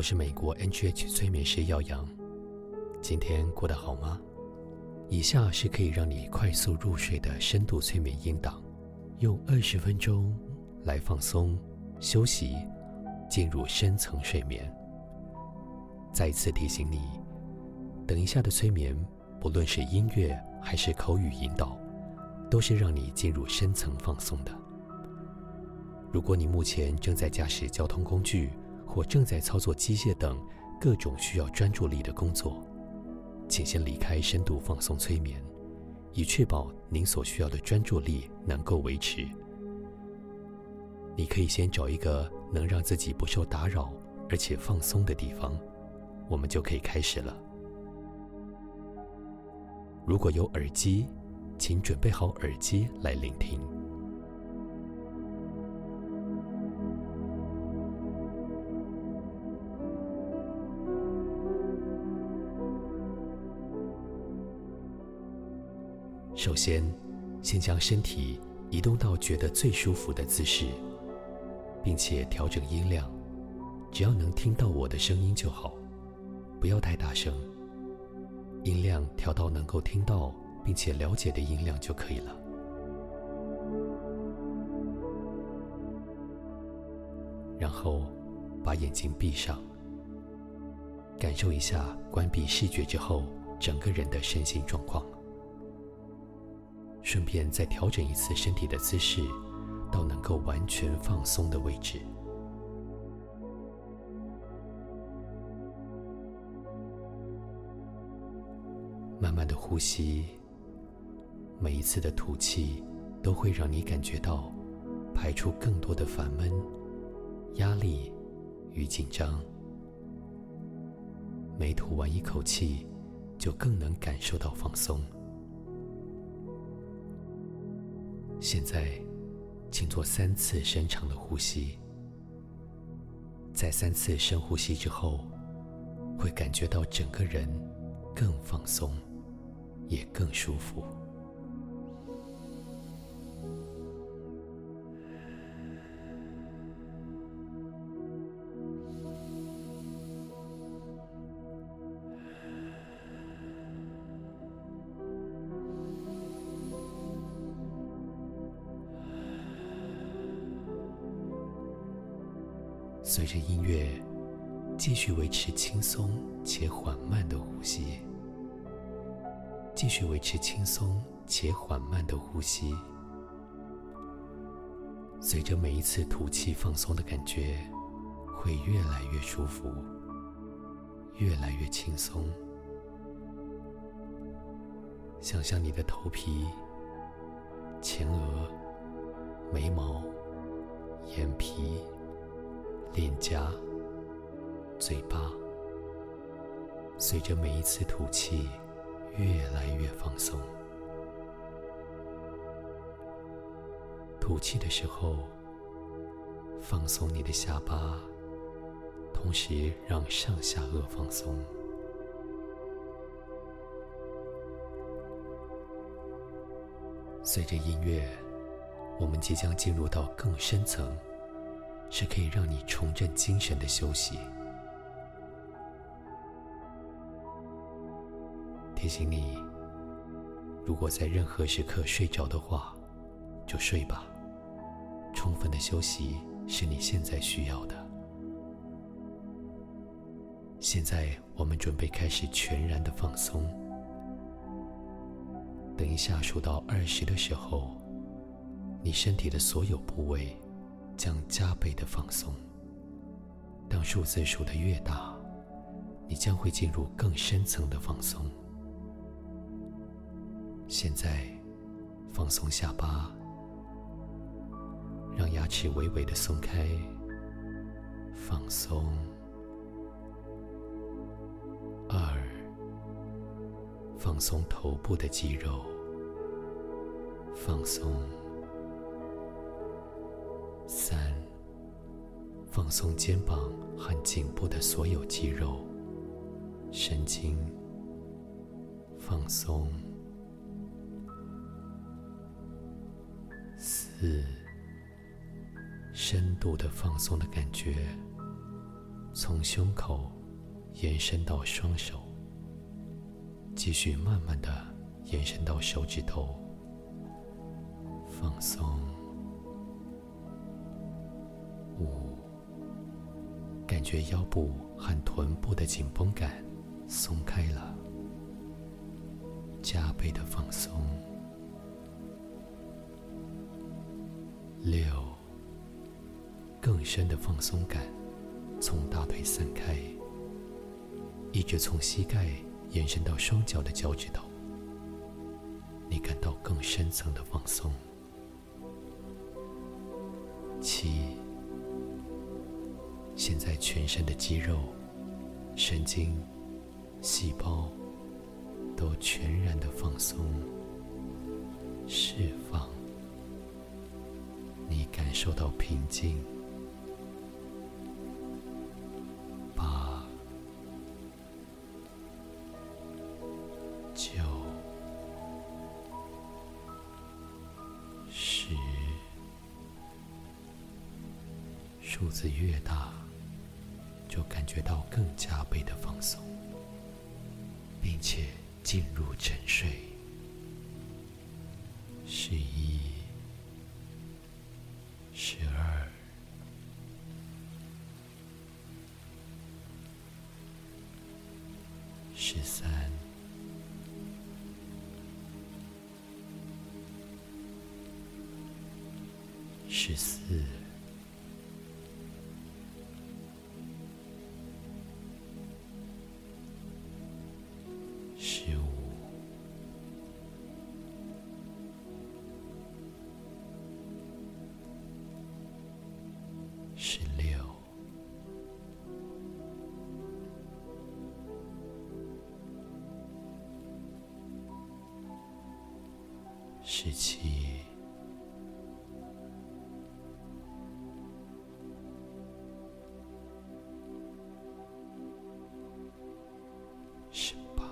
我是美国 NGH 催眠师耀阳。今天过得好吗？以下是可以让你快速入睡的深度催眠音档，用二十分钟来放松、休息，进入深层睡眠。再次提醒你，等一下的催眠，不论是音乐还是口语引导，都是让你进入深层放松的。如果你目前正在驾驶交通工具，或正在操作机械等各种需要专注力的工作，请先离开深度放松催眠，以确保您所需要的专注力能够维持。你可以先找一个能让自己不受打扰而且放松的地方，我们就可以开始了。如果有耳机，请准备好耳机来聆听。首先，先将身体移动到觉得最舒服的姿势，并且调整音量，只要能听到我的声音就好，不要太大声。音量调到能够听到并且了解的音量就可以了。然后，把眼睛闭上，感受一下关闭视觉之后整个人的身心状况。顺便再调整一次身体的姿势，到能够完全放松的位置。慢慢的呼吸，每一次的吐气都会让你感觉到排出更多的烦闷、压力与紧张。每吐完一口气，就更能感受到放松。现在，请做三次深长的呼吸。在三次深呼吸之后，会感觉到整个人更放松，也更舒服。随着音乐，继续维持轻松且缓慢的呼吸。继续维持轻松且缓慢的呼吸。随着每一次吐气，放松的感觉会越来越舒服，越来越轻松。想象你的头皮、前额、眉毛、眼皮。脸颊、嘴巴，随着每一次吐气，越来越放松。吐气的时候，放松你的下巴，同时让上下颚放松。随着音乐，我们即将进入到更深层。是可以让你重振精神的休息。提醒你，如果在任何时刻睡着的话，就睡吧。充分的休息是你现在需要的。现在我们准备开始全然的放松。等一下数到二十的时候，你身体的所有部位。将加倍的放松。当数字数的越大，你将会进入更深层的放松。现在，放松下巴，让牙齿微微的松开，放松。二，放松头部的肌肉，放松。三，放松肩膀和颈部的所有肌肉、神经，放松。四，深度的放松的感觉，从胸口延伸到双手，继续慢慢的延伸到手指头，放松。五，感觉腰部和臀部的紧绷感松开了，加倍的放松。六，更深的放松感从大腿散开，一直从膝盖延伸到双脚的脚趾头，你感到更深层的放松。七，现在全身的肌肉、神经、细胞都全然的放松、释放。你感受到平静。加倍的放松，并且进入沉睡。十一。十二、十三、十四、十七十八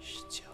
十九